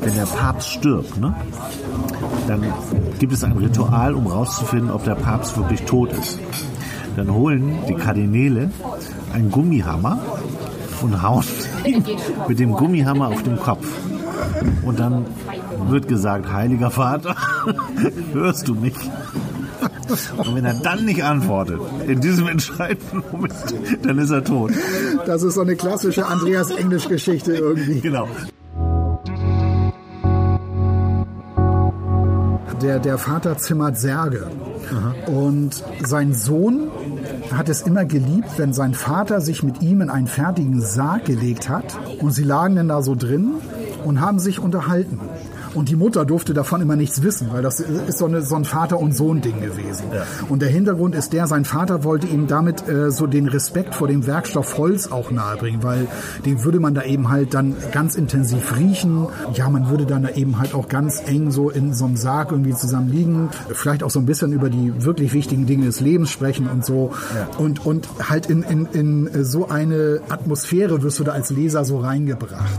wenn der Papst stirbt, ne, dann gibt es ein Ritual, um rauszufinden, ob der Papst wirklich tot ist. Dann holen die Kardinäle einen Gummihammer und hauen mit dem Gummihammer auf den Kopf. Und dann wird gesagt, heiliger Vater, hörst du mich? Und wenn er dann nicht antwortet, in diesem entscheidenden Moment, dann ist er tot. Das ist so eine klassische Andreas-Englisch-Geschichte irgendwie. Genau. Der, der Vater zimmert Särge. Und sein Sohn hat es immer geliebt, wenn sein Vater sich mit ihm in einen fertigen Sarg gelegt hat. Und sie lagen dann da so drin und haben sich unterhalten. Und die Mutter durfte davon immer nichts wissen, weil das ist so, eine, so ein Vater- und Sohn-Ding gewesen. Und der Hintergrund ist der, sein Vater wollte ihm damit äh, so den Respekt vor dem Werkstoff Holz auch nahebringen, weil den würde man da eben halt dann ganz intensiv riechen. Ja, man würde dann da eben halt auch ganz eng so in so einem Sarg irgendwie zusammen liegen. Vielleicht auch so ein bisschen über die wirklich wichtigen Dinge des Lebens sprechen und so. Und, und halt in, in, in so eine Atmosphäre wirst du da als Leser so reingebracht.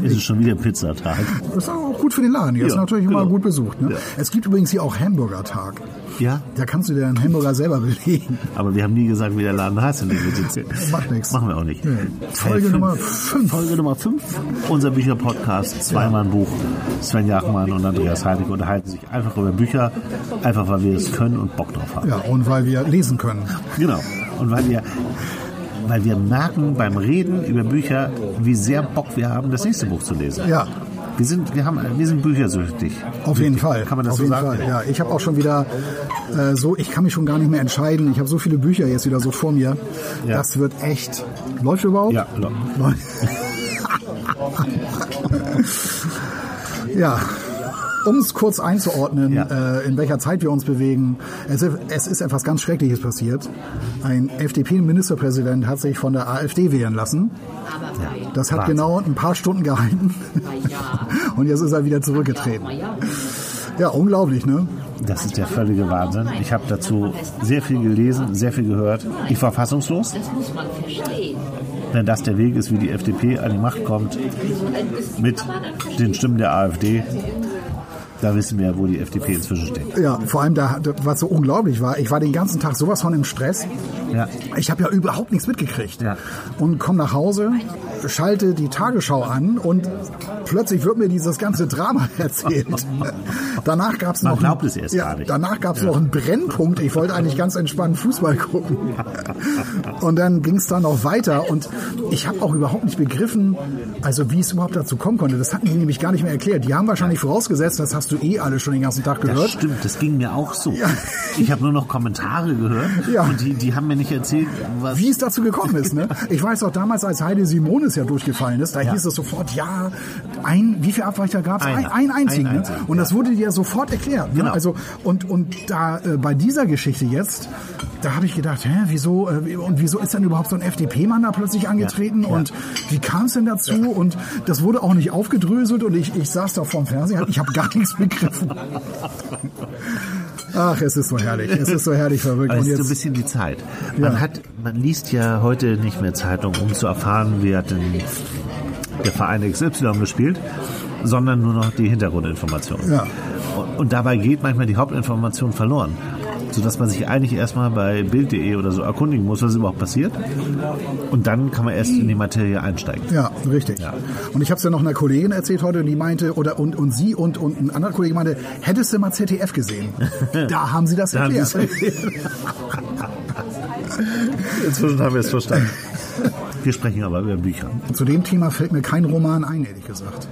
Ist es schon wieder Pizzatag? Das ist auch gut für den Laden. Ist Ja, natürlich immer genau. gut besucht. Ne? Ja. Es gibt übrigens hier auch Hamburger-Tag. Ja, Da kannst du dir einen Hamburger selber belegen. aber wir haben nie gesagt, wie der Laden heißt. Macht nichts. Machen wir auch nicht. Nee. Folge fünf. Nummer fünf. Folge Nummer 5. Unser Bücherpodcast, Zweimann-Buch. Sven Jachmann und Andreas Heinecke unterhalten sich einfach über Bücher, einfach weil wir es können und Bock drauf haben. Ja, und weil wir lesen können. Genau. Und weil wir, weil wir merken beim Reden über Bücher, wie sehr Bock wir haben, das nächste Buch zu lesen. Ja, Wir sind, wir haben, wir sind büchersüchtig. auf jeden Fall. Kann man das auf so jeden sagen? Fall. Ja, ich habe auch schon wieder äh, so, ich kann mich schon gar nicht mehr entscheiden. Ich habe so viele Bücher jetzt wieder so vor mir. Ja. Das wird echt. Läuft überhaupt? Ja, Läuft. ja. Um es kurz einzuordnen, Ja. äh, in welcher Zeit wir uns bewegen, es, ist- es ist etwas ganz Schreckliches passiert. Ein FDP-Ministerpräsident hat sich von der AfD wählen lassen. Das hat Wahnsinn. genau ein paar Stunden gehalten. Und jetzt ist er wieder zurückgetreten. Ja, unglaublich, ne? Das ist der völlige Wahnsinn. Ich habe dazu sehr viel gelesen, sehr viel gehört. Ich war fassungslos, Das muss man verstehen. wenn das der Weg ist, wie die FDP an die Macht kommt, mit den Stimmen der AfD. Da wissen wir, wo die FDP inzwischen steht. Ja, vor allem da, was so unglaublich war, ich war den ganzen Tag sowas von im Stress. Ja. Ich habe ja überhaupt nichts mitgekriegt. Ja. Und komme nach Hause, schalte die Tagesschau an und plötzlich wird mir dieses ganze Drama erzählt. danach gab es Man noch glaubt einen- es erst ja, gar nicht. Danach gab es noch einen Brennpunkt. Ich wollte eigentlich ganz entspannt Fußball gucken. Und dann ging es dann noch weiter und ich habe auch überhaupt nicht begriffen, also wie es überhaupt dazu kommen konnte. Das hatten die nämlich gar nicht mehr erklärt. Die haben wahrscheinlich vorausgesetzt, das hast du eh alle schon den ganzen Tag Das gehört. stimmt, das ging mir auch so. Ich habe nur noch Kommentare gehört Ja. und die, die haben mir nicht erzählt, was. wie es dazu gekommen ist. Ne? Ich weiß auch damals, als Heide Simonis ja durchgefallen ist, da Ja. hieß es sofort, ja, ein, wie viele Abweicher gab es? Ein, ein einzigen. Ein ne? einzigen, Und das ja. wurde dir sofort erklärt. Ne? Genau. Also, und, und da äh, bei dieser Geschichte jetzt, da habe ich gedacht, hä, wieso, äh, und wieso ist denn überhaupt so ein FDP-Mann da plötzlich angetreten? Ja. Und wie kam es denn dazu? Und das wurde auch nicht aufgedröselt und ich, ich saß da vorm Fernseher, ich habe gar nichts begriffen. Ach, es ist so herrlich. Es ist so herrlich verrückt. Aber es ist so ein bisschen die Zeit. Man Ja. hat, man liest ja heute nicht mehr Zeitung, um zu erfahren, wie hat denn der Verein XY gespielt, sondern nur noch die Hintergrundinformationen. Ja. Und, und dabei geht manchmal die Hauptinformation verloren. Sodass man sich eigentlich erstmal bei Bild.de oder so erkundigen muss, was überhaupt passiert. Und dann kann man erst in die Materie einsteigen. Ja, richtig. Ja. Und ich habe es ja noch einer Kollegin erzählt heute, die meinte, oder und, und sie und, und ein anderer Kollege meinte, hättest du mal ZDF gesehen? da haben sie das Da erklärt. Inzwischen haben wir es verstanden. Wir sprechen aber über Bücher. Zu dem Thema fällt mir kein Roman ein, ehrlich gesagt.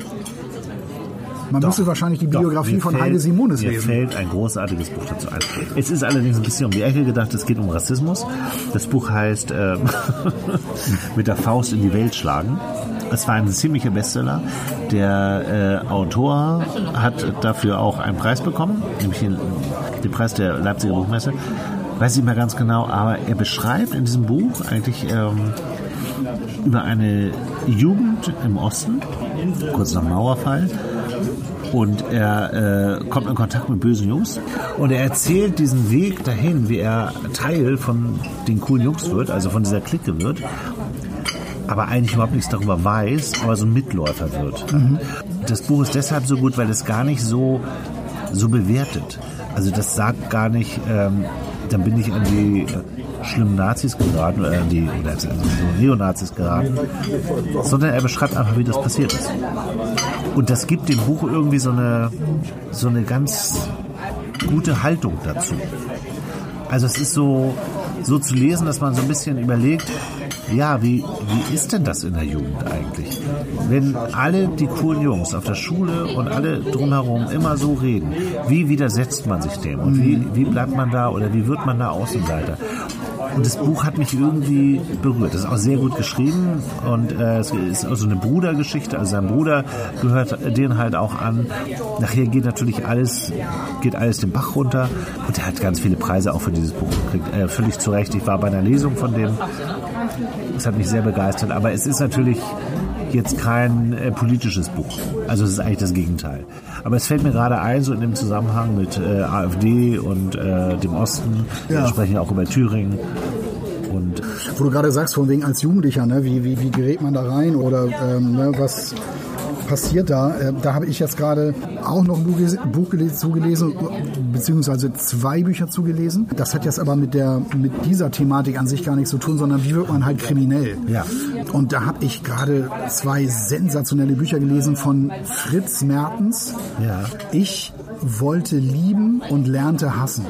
Man Doch, müsste wahrscheinlich die doch, Biografie mir von fällt- Heide Simonis Mir lesen. fällt ein großartiges Buch dazu ein. Es ist allerdings ein bisschen um die Ecke gedacht, es geht um Rassismus. Das Buch heißt ähm, Mit der Faust in die Welt schlagen. Es war ein ziemlicher Bestseller. Der äh, Autor hat dafür auch einen Preis bekommen, nämlich den, den Preis der Leipziger Buchmesse. Weiß ich mehr ganz genau, aber er beschreibt in diesem Buch eigentlich ähm, über eine Jugend im Osten, kurz nach Mauerfall. Und er äh, kommt in Kontakt mit bösen Jungs und er erzählt diesen Weg dahin, wie er Teil von den coolen Jungs wird, also von dieser Clique wird, aber eigentlich überhaupt nichts darüber weiß, aber so ein Mitläufer wird. Das Buch ist deshalb so gut, weil es gar nicht so, so bewertet. Also das sagt gar nicht, ähm, dann bin ich an die äh, schlimmen Nazis geraten an die oder also so Neonazis geraten, sondern er beschreibt einfach, wie das passiert ist. Und das gibt dem Buch irgendwie so eine, so eine ganz gute Haltung dazu. Also es ist so, so zu lesen, dass man so ein bisschen überlegt, ja, wie, wie ist denn das in der Jugend eigentlich? Wenn alle die coolen Jungs auf der Schule und alle drumherum immer so reden, wie widersetzt man sich dem? Und wie, wie bleibt man da oder wie wird man da Außenseiter? Und das Buch hat mich irgendwie berührt. Das ist auch sehr gut geschrieben und äh, es ist auch so eine Brudergeschichte. Also sein Bruder gehört den halt auch an. Nachher geht natürlich alles, geht alles den Bach runter und er hat ganz viele Preise auch für dieses Buch gekriegt. Äh, völlig zu Recht. Ich war bei einer Lesung von dem. Das hat mich sehr begeistert. Aber es ist natürlich jetzt kein äh, politisches Buch. Also es ist eigentlich das Gegenteil. Aber es fällt mir gerade ein, so in dem Zusammenhang mit äh, AfD und äh, dem Osten. Ja. Wir sprechen ja auch über Thüringen. Und Wo du gerade sagst, von wegen als Jugendlicher, ne, wie, wie, wie gerät man da rein oder ähm, ne, was passiert da? Äh, da habe ich jetzt gerade auch noch ein Buch, zugelesen, beziehungsweise zwei Bücher zugelesen. Das hat jetzt aber mit, der, mit dieser Thematik an sich gar nichts zu tun, sondern wie wird man halt kriminell? Ja. Und da habe ich gerade zwei sensationelle Bücher gelesen von Fritz Mertens. Ja. Ich wollte lieben und lernte hassen.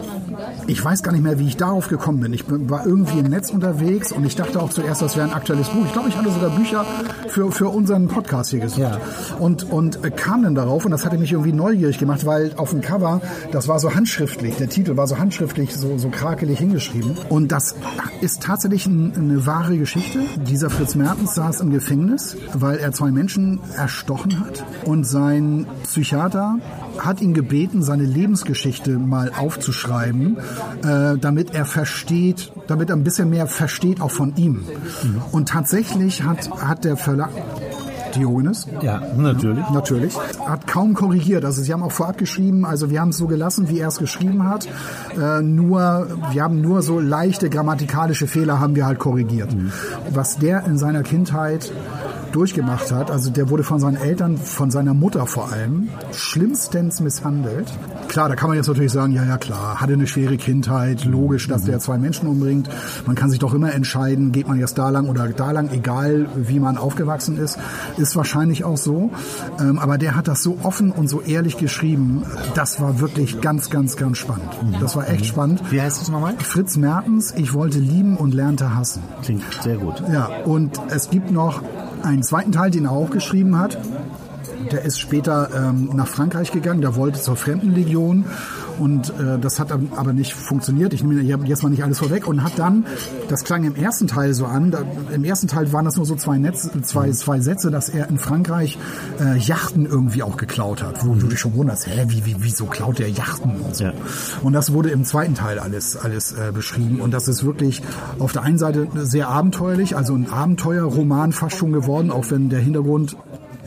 Ich weiß gar nicht mehr, wie ich darauf gekommen bin. Ich war irgendwie im Netz unterwegs und ich dachte auch zuerst, das wäre ein aktuelles Buch. Ich glaube, ich hatte sogar Bücher für, für unseren Podcast hier gesucht. Ja. Und, und äh, kam dann darauf und das hatte mich irgendwie neugierig gemacht, weil auf dem Cover, das war so handschriftlich, der Titel war so handschriftlich, so, so krakelig hingeschrieben. Und das ist tatsächlich ein, eine wahre Geschichte. Dieser Fritz Mertens saß im Gefängnis, weil er zwei Menschen erstochen hat und sein Psychiater hat ihn gebeten, seine Lebensgeschichte mal aufzuschreiben, äh, damit er versteht, damit er ein bisschen mehr versteht auch von ihm. Und tatsächlich hat, hat der Verlag, Diogenes, ja, natürlich. Natürlich. Hat kaum korrigiert. Also sie haben auch vorab geschrieben, also wir haben es so gelassen, wie er es geschrieben hat. Äh, nur, wir haben nur so leichte grammatikalische Fehler haben wir halt korrigiert. Was der in seiner Kindheit durchgemacht hat, also der wurde von seinen Eltern, von seiner Mutter vor allem, schlimmstens misshandelt. Klar, da kann man jetzt natürlich sagen, ja, ja, klar, hatte eine schwere Kindheit, logisch, dass der zwei Menschen umbringt. Man kann sich doch immer entscheiden, geht man jetzt da lang oder da lang, egal wie man aufgewachsen ist, ist wahrscheinlich auch so. Ähm, aber der hat das so offen und so ehrlich geschrieben, das war wirklich ganz, ganz, ganz spannend. Das war echt spannend. Wie heißt das nochmal? Fritz Mertens, ich wollte lieben und lernte hassen. Klingt sehr gut. Ja, und es gibt noch einen zweiten Teil, den er auch geschrieben hat. Der ist später ähm, nach Frankreich gegangen, der wollte zur Fremdenlegion und äh, das hat aber nicht funktioniert. Ich nehme jetzt mal nicht alles vorweg und hat dann, das klang im ersten Teil so an, da, im ersten Teil waren das nur so zwei, Netz, zwei, zwei Sätze, dass er in Frankreich äh, Yachten irgendwie auch geklaut hat, wo du dich schon wunderst, hä, wie, wie, wieso klaut der Yachten und so. Ja. Und das wurde im zweiten Teil alles, alles äh, beschrieben. Und das ist wirklich auf der einen Seite sehr abenteuerlich, also ein Abenteuerroman fast schon geworden, auch wenn der Hintergrund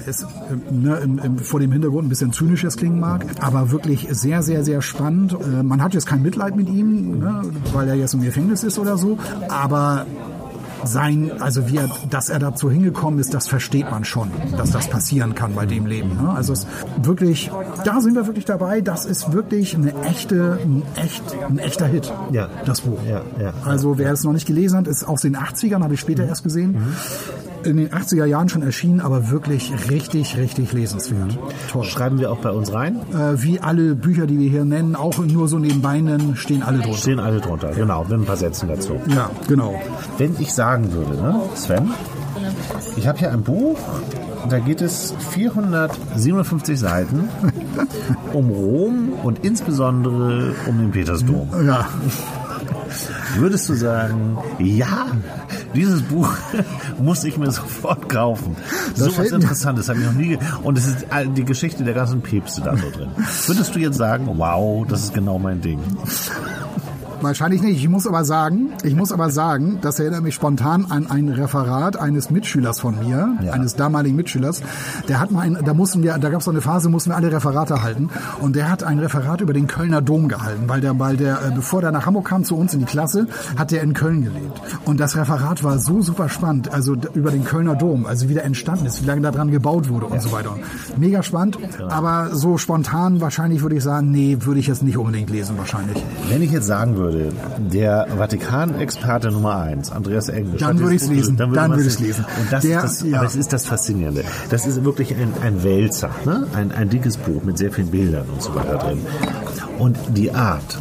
es, äh, ne, im, im, vor dem Hintergrund ein bisschen zynisches klingen mag, aber wirklich sehr, sehr, sehr spannend. Äh, man hat jetzt kein Mitleid mit ihm, ne, weil er jetzt im Gefängnis ist oder so, aber sein, also wie er, dass er dazu hingekommen ist, das versteht man schon, dass das passieren kann bei dem Leben. Ne? Also es wirklich, da sind wir wirklich dabei. Das ist wirklich eine echte, ein echt, ein echter Hit. Ja. das Buch. Ja, ja. Also wer es noch nicht gelesen hat, ist aus den 80ern, habe ich später erst gesehen. In den 80er Jahren schon erschienen, aber wirklich richtig, richtig lesenswert. Toll. Schreiben wir auch bei uns rein. Äh, wie alle Bücher, die wir hier nennen, auch nur so nebenbei nennen, stehen alle drunter. Stehen alle drunter, genau, mit ein paar Sätzen dazu. Ja, genau. Wenn ich sagen würde, ne, Sven, ich habe hier ein Buch, da geht es 457 Seiten um Rom und insbesondere um den Petersdom. Ja. Würdest du sagen, ja, dieses Buch muss ich mir sofort kaufen. Das So was Interessantes habe ich noch nie. Und es ist die Geschichte der ganzen Päpste da so drin. Würdest du jetzt sagen, wow, das ist genau mein Ding? Wahrscheinlich nicht. Ich muss aber sagen, ich muss aber sagen, das erinnert mich spontan an ein Referat eines Mitschülers von mir, Ja. eines damaligen Mitschülers. Der hat mal ein, da mussten wir, da gab es so eine Phase, mussten wir alle Referate halten. Und der hat ein Referat über den Kölner Dom gehalten, weil der, weil der, äh, bevor der nach Hamburg kam zu uns in die Klasse, hat der in Köln gelebt. Und das Referat war so super spannend, also über den Kölner Dom, also wie der entstanden ist, wie lange da dran gebaut wurde und so weiter. Mega spannend, aber so spontan wahrscheinlich würde ich sagen, nee, würde ich jetzt nicht unbedingt lesen wahrscheinlich. Wenn ich jetzt sagen würde, der Vatikan-Experte Nummer eins, Andreas Englisch, Dann würde dieses ich's lesen. Dann würde es ich's lesen. Und das, Der- ist das, ja. aber es ist das Faszinierende. Das ist wirklich ein, ein Wälzer, ne? ein, ein dickes Buch mit sehr vielen Bildern und so weiter drin. Und die Art,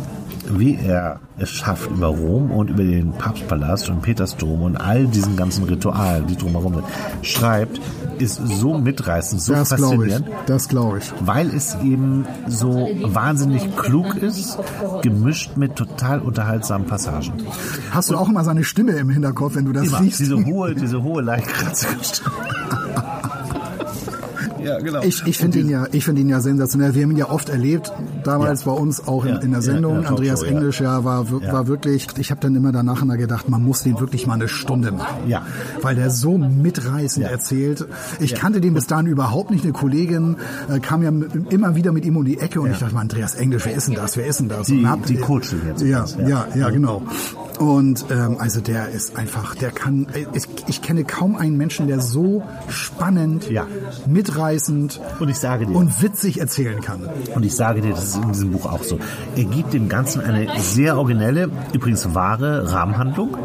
wie er es schafft, über Rom und über den Papstpalast und Petersdom und all diesen ganzen Ritualen, die drumherum sind, schreibt, ist so mitreißend, so Das faszinierend Das glaube ich. weil es eben so wahnsinnig klug ist, gemischt mit total unterhaltsamen Passagen. Hast du auch immer seine Stimme im Hinterkopf, wenn du das Immer liest? diese hohe, diese hohe, Stimme. Ja, genau. Ich, ich finde ihn ja, ich finde ihn ja sensationell. Wir haben ihn ja oft erlebt, damals bei uns auch in, in der Sendung. Andreas. Englisch, ja, war, war wirklich. Ich habe dann immer danach immer gedacht, man muss den wirklich mal eine Stunde machen, Ja. weil der so mitreißend erzählt. Ich kannte den bis dahin überhaupt nicht. Eine Kollegin äh, kam ja mit, immer wieder mit ihm um die Ecke und ich dachte mal, Andreas Englisch, wer ist denn das? Wer ist denn das? Die- und hab, die coachen jetzt Ja, ja, ja. genau. Und ähm, also der ist einfach, der kann. Ich, ich kenne kaum einen Menschen, der so spannend, Ja. Mitreißend Und ich sage dir, und witzig erzählen kann. Und ich sage dir, das ist in diesem Buch auch so. Er gibt dem Ganzen eine sehr originelle, übrigens wahre Rahmenhandlung.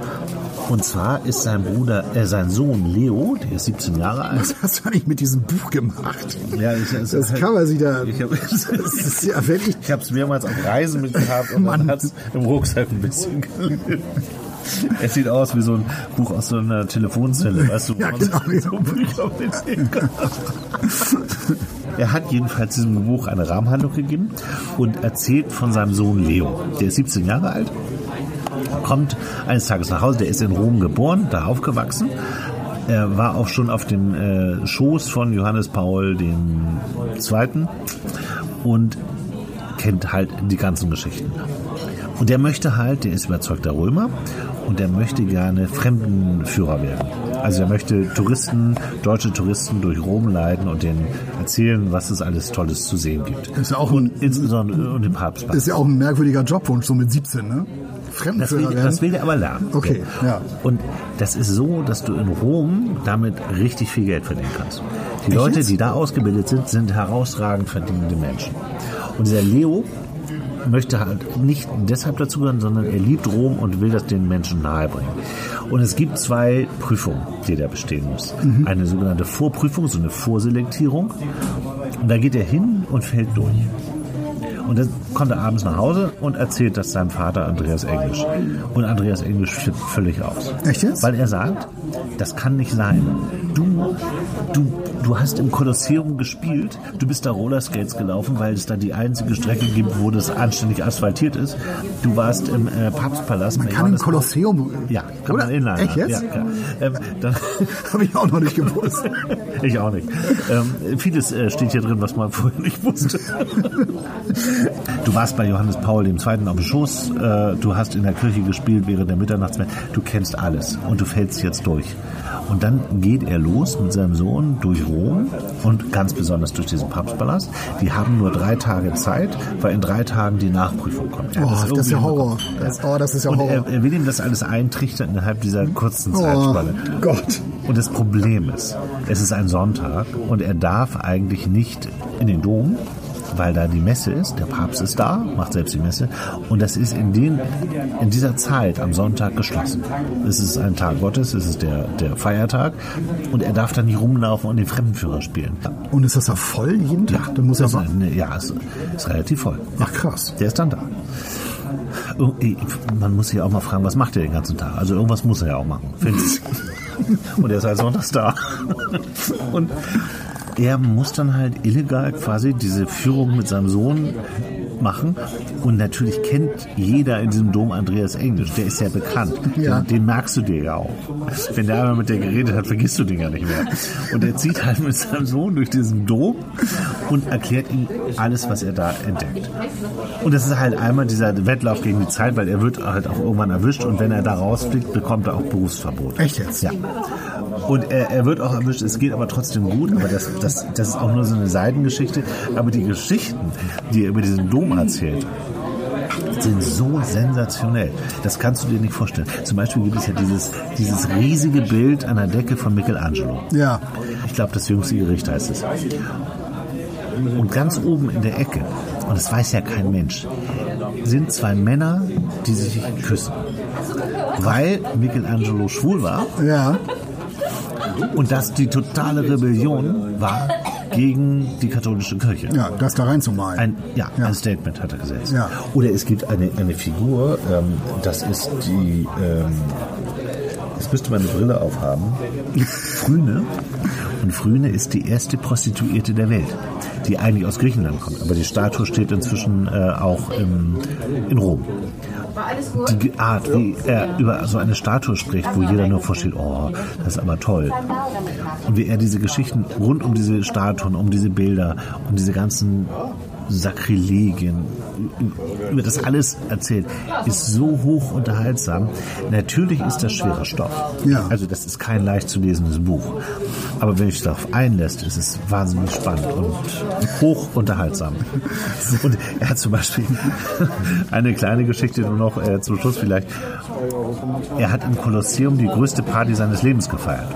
Und zwar ist sein Bruder, äh, sein Sohn Leo, der ist 17 Jahre alt. Was hast du eigentlich mit diesem Buch gemacht? Ja, ich, Das Cover sieht da. Ich habe Das ist ja, es mehrmals auf Reisen mitgehabt und Mann. dann hat es im Rucksack ein bisschen gelitten. Es sieht aus wie so ein Buch aus so einer Telefonzelle, weißt du, Ja, man genau. so Bücher. Er hat jedenfalls diesem Buch eine Rahmenhandlung gegeben und erzählt von seinem Sohn Leo. Der ist 17 Jahre alt, kommt eines Tages nach Hause, der ist in Rom geboren, da aufgewachsen. Er war auch schon auf dem äh, Schoß von Johannes Paul II. und kennt halt die ganzen Geschichten. Und der möchte halt, der ist überzeugter Römer und der möchte gerne Fremdenführer werden. Also er möchte Touristen, deutsche Touristen durch Rom leiten und denen erzählen, was es alles Tolles zu sehen gibt. Ist ja auch ein- und insbesondere und den Papst. ist ja auch ein merkwürdiger Jobwunsch, so mit 17, ne? Das Fremdenführer will, das will er aber lernen. Okay, ja. Und das ist so, dass du in Rom damit richtig viel Geld verdienen kannst. Die Leute, jetzt? die da ausgebildet sind, sind herausragend verdienende Menschen. Und dieser Leo möchte halt nicht deshalb dazugehören, sondern er liebt Rom und will das den Menschen nahebringen. Und es gibt zwei Prüfungen, die er bestehen muss. Mhm. Eine sogenannte Vorprüfung, so eine Vorselektierung. Und da geht er hin und fällt durch. Und dann kommt er abends nach Hause und erzählt das seinem Vater Andreas Englisch. Und Andreas Englisch flippt völlig aus. Echt jetzt? Weil er sagt, das kann nicht sein. Du, du, du hast im Kolosseum gespielt, du bist da Rollerskates gelaufen, weil es da die einzige Strecke gibt, wo das anständig asphaltiert ist. Du warst im äh, Papstpalast. Man kann im Kolosseum. Ja, kann Oder? man inline. Echt jetzt? Ja. Ähm, dann Habe ich auch noch nicht gewusst. ich auch nicht. Ähm, vieles äh, steht hier drin, was man vorher nicht wusste. du warst bei Johannes Paul II. auf dem Schoß, äh, du hast in der Kirche gespielt während der Mitternachtsmesse, du kennst alles und du fällst jetzt durch. Und dann geht er los mit seinem Sohn durch Rom und ganz besonders durch diesen Papstpalast. Die haben nur drei Tage Zeit, weil in drei Tagen die Nachprüfung kommt. Er Oh, das ist ja Horror. Das, oh, das ist ja Und Horror. er, er will ihm das alles eintrichtern innerhalb dieser kurzen Oh, Zeitspanne. Gott. Und das Problem ist, es ist ein Sonntag und er darf eigentlich nicht in den Dom, weil da die Messe ist. Der Papst ist da, macht selbst die Messe. Und das ist in, den, in dieser Zeit am Sonntag geschlossen. Es ist ein Tag Gottes, es ist der, der Feiertag. Und er darf da nicht rumlaufen und den Fremdenführer spielen. Und ist das ja voll jeden Tag? Dann muss er ist, eine- ja, es ist relativ voll. Ach krass. Der ist dann da. Ir- Man muss sich auch mal fragen, was macht er den ganzen Tag? Also irgendwas muss er ja auch machen. Finde ich. Und er ist halt sonntags da. Und er muss dann halt illegal quasi diese Führung mit seinem Sohn machen. Und natürlich kennt jeder in diesem Dom Andreas Englisch. Der ist ja bekannt. Ja. Den, den merkst du dir ja auch. Wenn der einmal mit dir geredet hat, vergisst du den ja nicht mehr. Und er zieht halt mit seinem Sohn durch diesen Dom und erklärt ihm alles, was er da entdeckt. Und das ist halt einmal dieser Wettlauf gegen die Zeit, weil er wird halt auch irgendwann erwischt und wenn er da rausfliegt, bekommt er auch Berufsverbot. Echt jetzt? Ja. Und er, er wird auch erwischt, es geht aber trotzdem gut, aber das, das, das ist auch nur so eine Seitengeschichte. Aber die Geschichten, die er über diesen Dom erzählt, sind so sensationell. Das kannst du dir nicht vorstellen. Zum Beispiel gibt es ja dieses, dieses riesige Bild an der Decke von Michelangelo. Ja. Ich glaube, das jüngste Gericht heißt es. Und ganz oben in der Ecke, und das weiß ja kein Mensch, sind zwei Männer, die sich küssen. Weil Michelangelo schwul war Ja. Und das die totale Rebellion war gegen die katholische Kirche. Ja, das da reinzumalen. Ein, ja, Ja. ein Statement hat er gesetzt. Ja. Oder es gibt eine, eine Figur, ähm, das ist die, ähm, jetzt müsste man eine Brille aufhaben, Phryne. Und Phryne ist die erste Prostituierte der Welt, die eigentlich aus Griechenland kommt. Aber die Statue steht inzwischen äh, auch im, in Rom. Die Art, wie er über so eine Statue spricht, wo jeder nur vorstellt, oh, das ist aber toll. Und wie er diese Geschichten rund um diese Statuen, um diese Bilder, um diese ganzen Sakrilegien, über das alles erzählt, ist so hoch unterhaltsam. Natürlich ist das schwerer Stoff. Ja. Also das ist kein leicht zu lesendes Buch. Aber wenn ich darauf einlässt, ist es wahnsinnig spannend und hoch unterhaltsam. Und er hat zum Beispiel eine kleine Geschichte nur noch äh, zum Schluss vielleicht. Er hat im Kolosseum die größte Party seines Lebens gefeiert.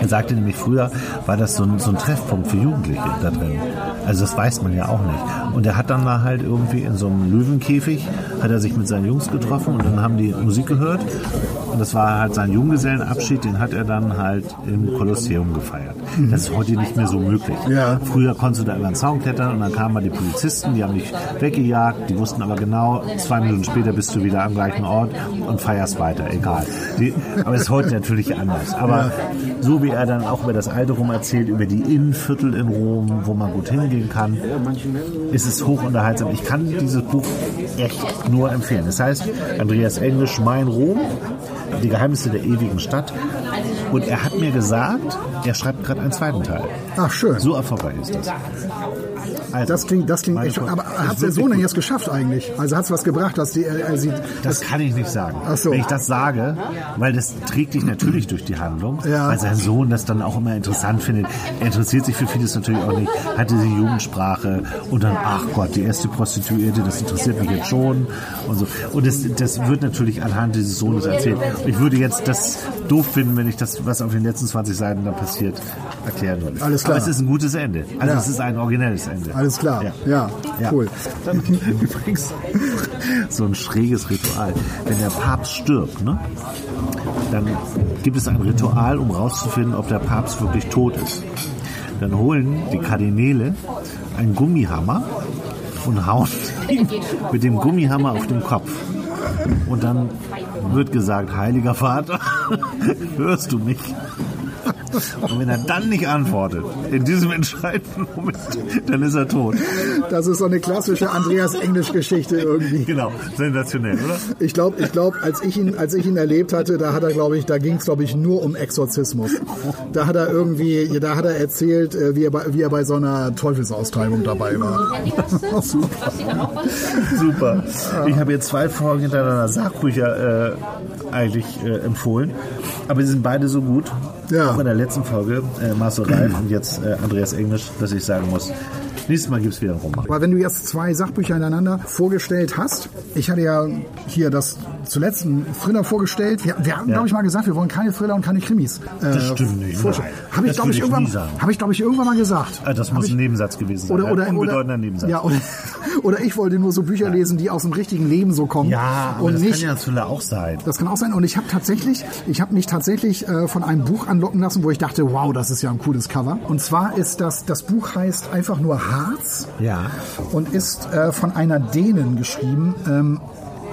Er sagte nämlich, früher war das so ein, so ein Treffpunkt für Jugendliche da drin. Also das weiß man ja auch nicht. Und er hat dann da halt irgendwie in so einem Löwenkäfig, hat er sich mit seinen Jungs getroffen und dann haben die Musik gehört. Und das war halt sein Junggesellenabschied, den hat er dann halt im Kolosseum gefeiert. Das ist heute nicht mehr so möglich. Ja. Früher konntest du da über den Zaun klettern und dann kamen mal die Polizisten, die haben dich weggejagt, die wussten aber genau, zwei Minuten später bist du wieder am gleichen Ort und feierst weiter, egal. Die, aber es ist heute natürlich anders. Aber so wie er dann auch über das Alte Rom erzählt, über die Innenviertel in Rom, wo man gut hingehen kann, ist es hoch unterhaltsam. Ich kann dieses Buch echt nur empfehlen. Das heißt, Andreas Englisch, Mein Rom, die Geheimnisse der ewigen Stadt. Und er hat mir gesagt, er schreibt gerade einen zweiten Teil. Ach, schön. So erfolgreich ist das. Also, Das klingt, das klingt echt. Frau- Aber hat der Sohn denn jetzt geschafft eigentlich? Also hat es was gebracht, dass die, er, er sieht. Das kann ich nicht sagen. Ach so. Wenn ich das sage, weil das trägt dich natürlich durch die Handlung, Ja. weil sein Sohn das dann auch immer interessant findet. Er interessiert sich für vieles natürlich auch nicht, hat diese Jugendsprache und dann, ach Gott, die erste Prostituierte, das interessiert mich jetzt schon und so. Und das, das wird natürlich anhand dieses Sohnes erzählt. Ich würde jetzt das doof finden, wenn ich das, was auf den letzten 20 Seiten da passiert, erklären würde. Alles klar. Aber es ist ein gutes Ende. Also Ja. es ist ein originelles Ende. Alles klar. Ja. Ja, Ja. cool. Dann übrigens so ein schräges Ritual. Wenn der Papst stirbt, ne, dann gibt es ein Ritual, um rauszufinden, ob der Papst wirklich tot ist. Dann holen die Kardinäle einen Gummihammer und hauen mit dem Gummihammer auf den Kopf. Und dann wird gesagt, heiliger Vater, hörst du mich? Und wenn er dann nicht antwortet, in diesem entscheidenden Moment, dann ist er tot. Das ist so eine klassische Andreas-Englisch-Geschichte irgendwie. Genau, sensationell, oder? Ich glaube, ich glaub, als ich ihn, als ich ihn erlebt hatte, da hat er, glaube ich, da ging es, glaube ich, nur um Exorzismus. Da hat er irgendwie, da hat er erzählt, äh, wie er bei, wie er bei so einer Teufelsaustreibung dabei war. Super. Ich habe jetzt zwei Folgen hintereinander Sachbücher äh, eigentlich äh, empfohlen, aber sie sind beide so gut. Ja. In der letzten Folge äh, Marcel Reif und jetzt äh, Andreas Englisch, dass ich sagen muss, nächstes Mal gibt es wieder Roman. Aber wenn du jetzt zwei Sachbücher ineinander vorgestellt hast, ich hatte ja hier das zuletzt einen Thriller vorgestellt. Wir, wir haben, Ja. glaube ich, mal gesagt, wir wollen keine Thriller und keine Krimis. Äh, Das stimmt nicht. Habe ich, glaube ich, habe ich, glaube ich, irgendwann mal gesagt. Ah, das Hab muss ich, ein Nebensatz gewesen sein. oder, oder, ein oder, unbedeutender Nebensatz. Ja, oder, oder ich wollte nur so Bücher lesen, die aus dem richtigen Leben so kommen. Ja, und das nicht, kann ja Thriller auch sein. das kann auch sein. Und ich habe tatsächlich, ich habe mich tatsächlich äh, von einem Buch anlocken lassen, wo ich dachte, wow, das ist ja ein cooles Cover. Und zwar ist das, das Buch heißt einfach nur Harz Ja. und ist äh, von einer Dänen geschrieben. Ähm,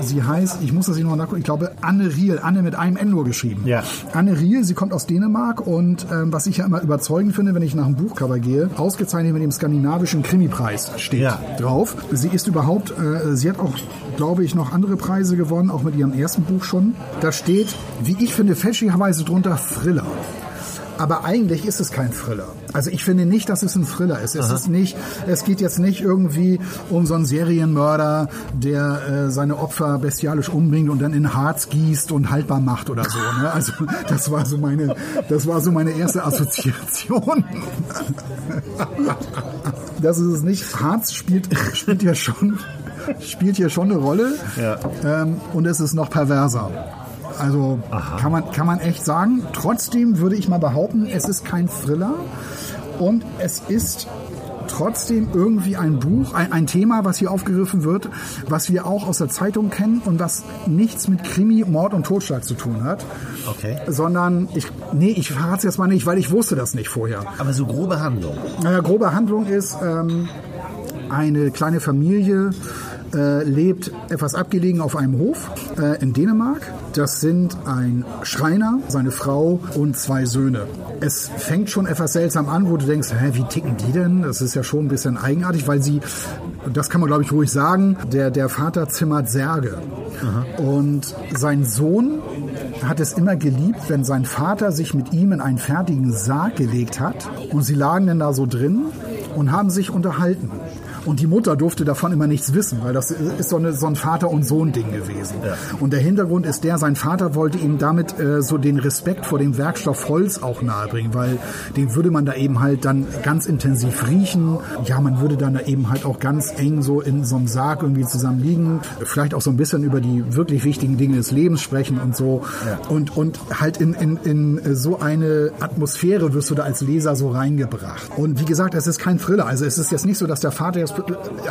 Sie heißt, ich muss das hier noch nachgucken, ich glaube Anne Riel, Anne mit einem N nur geschrieben. Ja. Anne Riel, sie kommt aus Dänemark und ähm, was ich ja immer überzeugend finde, wenn ich nach einem Buchcover gehe, ausgezeichnet mit dem skandinavischen Krimipreis steht Ja. drauf. Sie ist überhaupt, äh, sie hat auch, glaube ich, noch andere Preise gewonnen, auch mit ihrem ersten Buch schon. Da steht, wie ich finde, fälschlicherweise drunter Thriller. Aber eigentlich ist es kein Thriller. Also ich finde nicht, dass es ein Thriller ist. Es ist nicht, es geht jetzt nicht irgendwie um so einen Serienmörder, der äh, seine Opfer bestialisch umbringt und dann in Harz gießt und haltbar macht oder so. Ne? Also das war so meine, das war so meine erste Assoziation. Das ist es nicht. Harz spielt, spielt ja schon, spielt hier schon eine Rolle. Ja. Ähm, und es ist noch perverser. Also kann man, kann man echt sagen. Trotzdem würde ich mal behaupten, es ist kein Thriller und es ist trotzdem irgendwie ein Buch, ein, ein Thema, was hier aufgegriffen wird, was wir auch aus der Zeitung kennen und was nichts mit Krimi, Mord und Totschlag zu tun hat, Okay. sondern ich, nee, ich verrate es jetzt mal nicht, weil ich wusste das nicht vorher. Aber so grobe Handlung. Naja, grobe Handlung ist, ähm, eine kleine Familie äh, lebt etwas abgelegen auf einem Hof äh, in Dänemark. Das sind ein Schreiner, seine Frau und zwei Söhne. Es fängt schon etwas seltsam an, wo du denkst, hä, wie ticken die denn? Das ist ja schon ein bisschen eigenartig, weil sie, das kann man glaube ich ruhig sagen, der, der Vater zimmert Särge. Und sein Sohn hat es immer geliebt, wenn sein Vater sich mit ihm in einen fertigen Sarg gelegt hat und sie lagen dann da so drin und haben sich unterhalten. Und die Mutter durfte davon immer nichts wissen, weil das ist so, eine, so ein Vater- und Sohn-Ding gewesen. Und der Hintergrund ist der, sein Vater wollte ihm damit äh, so den Respekt vor dem Werkstoff Holz auch nahebringen, weil den würde man da eben halt dann ganz intensiv riechen. Ja, man würde dann da eben halt auch ganz eng so in so einem Sarg irgendwie zusammen liegen. Vielleicht auch so ein bisschen über die wirklich wichtigen Dinge des Lebens sprechen und so. Und, und halt in, in, in so eine Atmosphäre wirst du da als Leser so reingebracht. Und wie gesagt, es ist kein Thriller. Also es ist jetzt nicht so, dass der Vater jetzt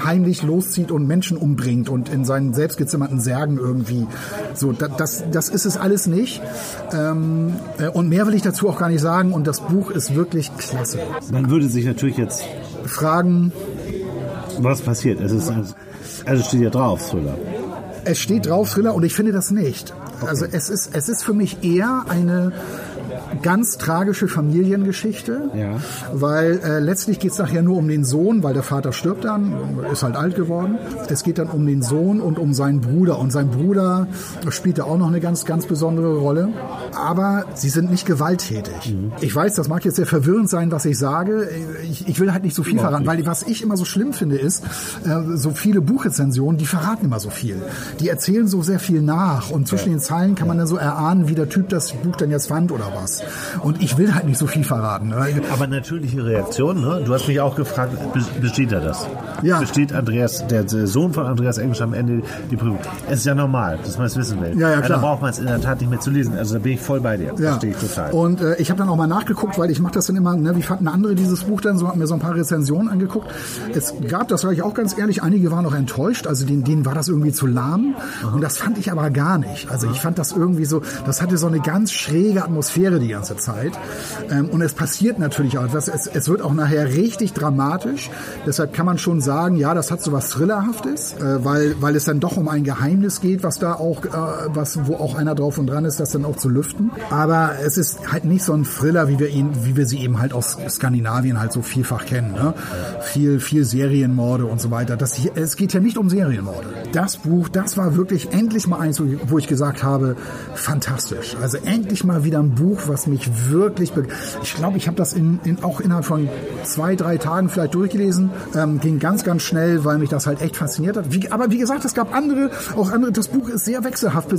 heimlich loszieht und Menschen umbringt und in seinen selbstgezimmerten Särgen irgendwie so. da- Das, das ist es alles nicht. Ähm, äh, und mehr will ich dazu auch gar nicht sagen. Und das Buch ist wirklich klasse. Man würde sich natürlich jetzt, Fragen, was passiert? Es ist, also steht ja drauf, Thriller. es steht drauf Thriller und ich finde das nicht. Also es ist, es ist für mich eher eine ganz tragische Familiengeschichte, Ja. weil äh, letztlich geht es nachher nur um den Sohn, weil der Vater stirbt dann, ist halt alt geworden. Es geht dann um den Sohn und um seinen Bruder und sein Bruder spielt da auch noch eine ganz, ganz besondere Rolle. Aber sie sind nicht gewalttätig. Ich weiß, das mag jetzt sehr verwirrend sein, was ich sage. Ich, ich will halt nicht so viel verraten, weil was ich immer so schlimm finde ist, äh, so viele Buchrezensionen, die verraten immer so viel. Die erzählen so sehr viel nach und zwischen den Zeilen kann man dann so erahnen, wie der Typ das Buch dann jetzt fand oder was. Und ich will halt nicht so viel verraten. ne? Aber natürliche Reaktion, ne? Du hast mich auch gefragt, be- besteht er das? Ja. Besteht Andreas, der Sohn von Andreas Englisch am Ende die Prüfung? Es ist ja normal, dass man es wissen will. Ja, ja, klar. Da braucht man es in der Tat nicht mehr zu lesen. Also da bin ich voll bei dir. Ja. Verstehe ich total. Und äh, ich habe dann auch mal nachgeguckt, weil ich mache das dann immer, ne, wie fanden andere dieses Buch dann, so habe mir so ein paar Rezensionen angeguckt. Es gab, das sage ich auch ganz ehrlich, einige waren auch enttäuscht, also denen, denen war das irgendwie zu lahm und das fand ich aber gar nicht. Also ich fand das irgendwie so, das hatte so eine ganz schräge Atmosphäre die ganze Zeit ähm, und es passiert natürlich auch etwas, es, es wird auch nachher richtig dramatisch, deshalb kann man schon sagen, ja, das hat so was Thrillerhaftes, äh, weil, weil es dann doch um ein Geheimnis geht, was da auch, äh, was, wo auch einer drauf und dran ist, das dann auch zu lüften. Aber es ist halt nicht so ein Thriller, wie wir ihn, wie wir sie eben halt aus Skandinavien halt so vielfach kennen. Ne? Viel, viel Serienmorde und so weiter. Das hier, es geht ja nicht um Serienmorde. Das Buch, das war wirklich endlich mal eins, wo ich gesagt habe, fantastisch. Also endlich mal wieder ein Buch, was mich wirklich, ich glaube, ich habe das in, in, auch innerhalb von zwei, drei Tagen vielleicht durchgelesen. Ähm, ging ganz, ganz schnell, weil mich das halt echt fasziniert hat. Wie, aber wie gesagt, es gab andere, auch andere. Das Buch ist sehr wechselhaft, be-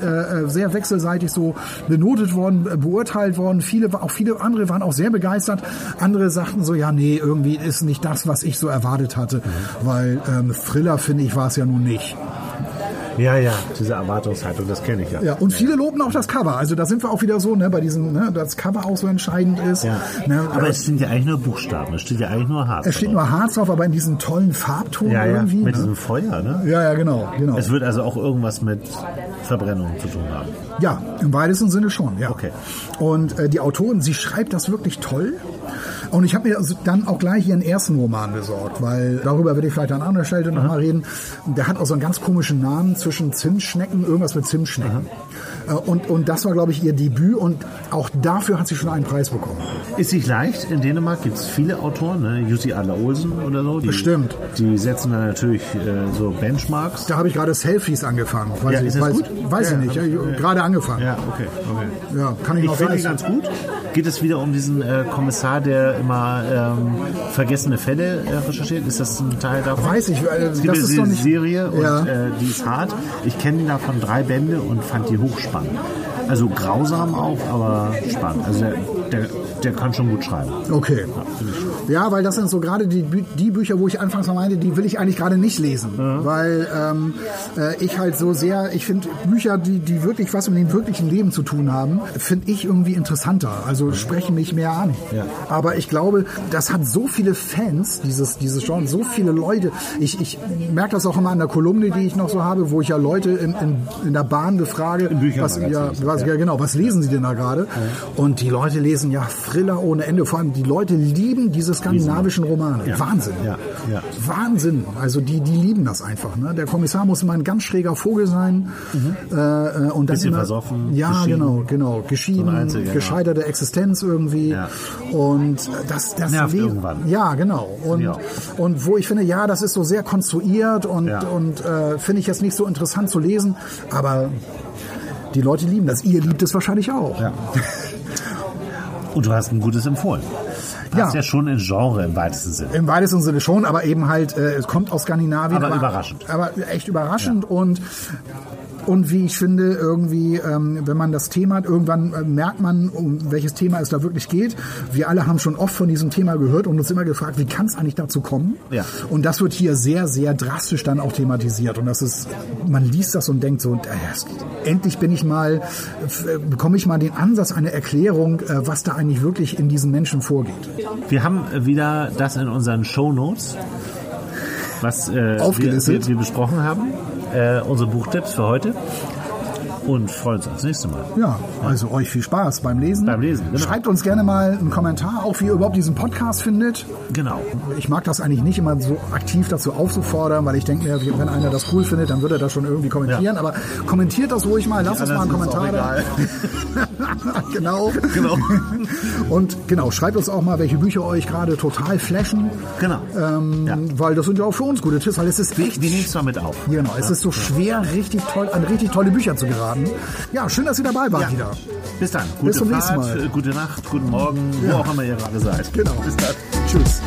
äh, sehr wechselseitig so benotet worden, äh, beurteilt worden. Viele, auch viele andere waren auch sehr begeistert. Andere sagten so, ja, nee, irgendwie ist nicht das, was ich so erwartet hatte, weil ähm, Thriller finde ich war es ja nun nicht. Ja, ja, diese Erwartungshaltung, das kenne ich ja. Ja, und viele loben auch das Cover. Also da sind wir auch wieder so, ne, bei diesem, ne, das Cover auch so entscheidend ist. Ja. Ne, Aber es sind ja eigentlich nur Buchstaben, es steht ja eigentlich nur Harz. es steht drauf. nur Harz drauf, aber in diesem tollen Farbton ja, ja, irgendwie. mit ne? diesem Feuer, ne? Ja, ja, genau, genau. Es wird also auch irgendwas mit Verbrennung zu tun haben. Ja, im weitesten Sinne schon, ja. Okay. Und äh, die Autorin, sie schreibt das wirklich toll. Und ich habe mir also dann auch gleich ihren ersten Roman besorgt, weil darüber werde ich vielleicht an anderer Stelle noch mal reden. Der hat auch so einen ganz komischen Namen zwischen Zimtschnecken, irgendwas mit Zimtschnecken. Äh, Und, und das war, glaube ich, ihr Debüt und auch dafür hat sie schon einen Preis bekommen. Ist nicht leicht. In Dänemark gibt es viele Autoren, ne? Jussi Adler Olsen oder so. Die, Bestimmt. Die setzen dann natürlich äh, so Benchmarks. Da habe ich gerade Selfies angefangen. Weiß Ja, ich, ist das weiß, gut? weiß Ja, ich nicht. hab ich- Ja, gerade angefangen. Ja, okay, okay. Ja, kann ich, Ich noch finde ganz gut. Geht es wieder um diesen äh, Kommissar, der immer ähm, vergessene Fälle äh, recherchiert? Ist das ein Teil davon? Weiß ich, äh, Es gibt das ja ist nicht- Serie und Ja. äh, die ist hart. Ich kenne davon drei Bände und fand die hochspannend. Also grausam auch, aber spannend. Also der, der, der kann schon gut schreiben. Okay. Ja, weil das sind so gerade die, die Bücher, wo ich anfangs mal meinte, die will ich eigentlich gerade nicht lesen. Weil ähm, äh, ich halt so sehr, ich finde Bücher, die, die wirklich was mit dem wirklichen Leben zu tun haben, finde ich irgendwie interessanter. Also sprechen mich mehr an. Ja. Aber ich glaube, das hat so viele Fans, dieses, dieses Genre, so viele Leute. Ich, ich merke das auch immer an der Kolumne, die ich noch so habe, wo ich ja Leute in, in, in der Bahn befrage, was, Büchermagazin. ja, was, ja. genau, was lesen sie denn da gerade? Und die Leute lesen ja Thriller ohne Ende. Vor allem die Leute lieben diese skandinavischen Romane. Wahnsinn. Ja, ja. Wahnsinn. Also die, die lieben das einfach. Ne? Der Kommissar muss immer ein ganz schräger Vogel sein. Äh, äh, und dann Bisschen immer, versoffen, Ja, genau, genau. Geschieden, So ein Einzelgänger. gescheiterte Existenz irgendwie. Ja. Und das, das Nervt Le- irgendwann. Ja, genau. Und, Ja. und wo ich finde, ja, das ist so sehr konstruiert und, Ja. und äh, finde ich jetzt nicht so interessant zu lesen. Aber die Leute lieben das. Ihr liebt es wahrscheinlich auch. Ja. Und du hast ein gutes empfohlen. Du Ja. ja schon ein Genre im weitesten Sinne. Im weitesten Sinne schon, aber eben halt, äh, es kommt aus Skandinavien. Aber überraschend. Aber echt überraschend und und wie ich finde, irgendwie, ähm, wenn man das Thema hat, irgendwann äh, merkt man, um welches Thema es da wirklich geht. Wir alle haben schon oft von diesem Thema gehört und uns immer gefragt, wie kann es eigentlich dazu kommen? Ja. Und das wird hier sehr, sehr drastisch dann auch thematisiert. Und das ist, man liest das und denkt so, äh, es- endlich bin ich mal, äh, bekomme ich mal den Ansatz, eine Erklärung, äh, was da eigentlich wirklich in diesen Menschen vorgeht. Wir haben wieder das in unseren Shownotes, was äh, wir, wir, wir besprochen haben. Äh, unsere Buchtipps für heute. Und freuen uns aufs nächste Mal. Ja, also euch viel Spaß beim Lesen. Beim Lesen, genau. Schreibt uns gerne mal einen Kommentar, auch wie ihr überhaupt diesen Podcast findet. Genau. Ich mag das eigentlich nicht immer so aktiv dazu aufzufordern, weil ich denke mir, wenn einer das cool findet, dann wird er das schon irgendwie kommentieren. Ja. Aber kommentiert das ruhig mal, lasst uns mal einen Kommentar es da. genau. Genau. Und genau, schreibt uns auch mal, welche Bücher euch gerade total flashen. Genau. Ähm, Ja. Weil das sind ja auch für uns gute Tipps, weil es ist echt Die nimmst du mal mit auf. Genau, es ist so schwer, richtig toll, an richtig tolle Bücher zu geraten. Ja, schön, dass ihr dabei wart Ja. wieder. Bis dann. Gute zum nächsten Fahrt, Mal. äh, gute Nacht, guten Morgen, Ja. wo auch immer ihr gerade seid. Genau. Bis dann. Tschüss.